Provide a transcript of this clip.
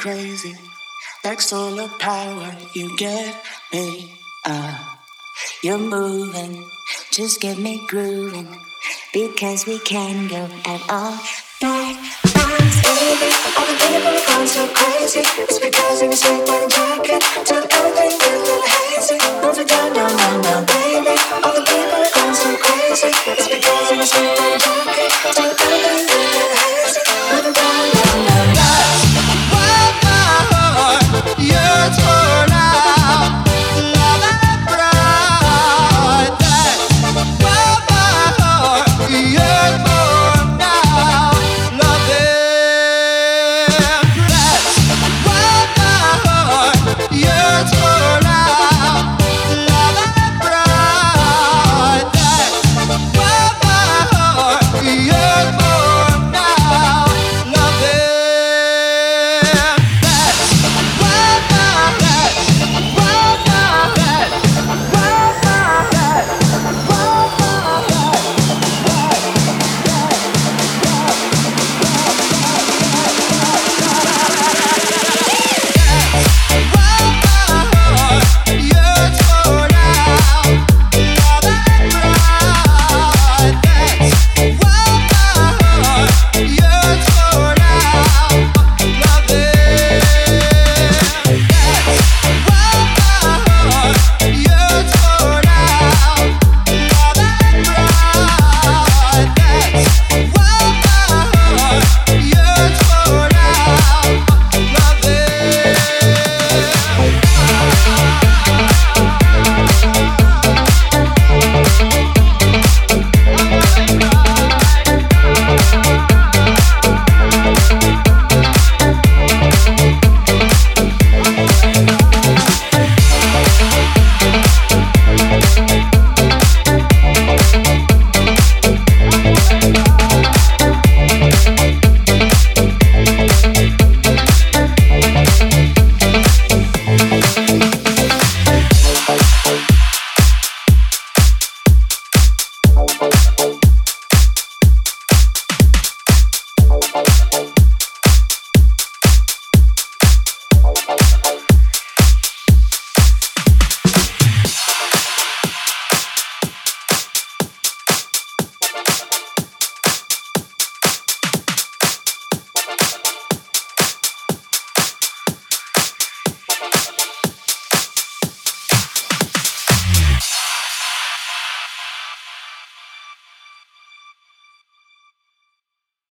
crazy. Like solar power, you get me. Uh, you're moving, just get me grooving. Because we can go at all. Nights, baby. Going so crazy. It's because of your sweet wedding jacket. Turn everything little Oh.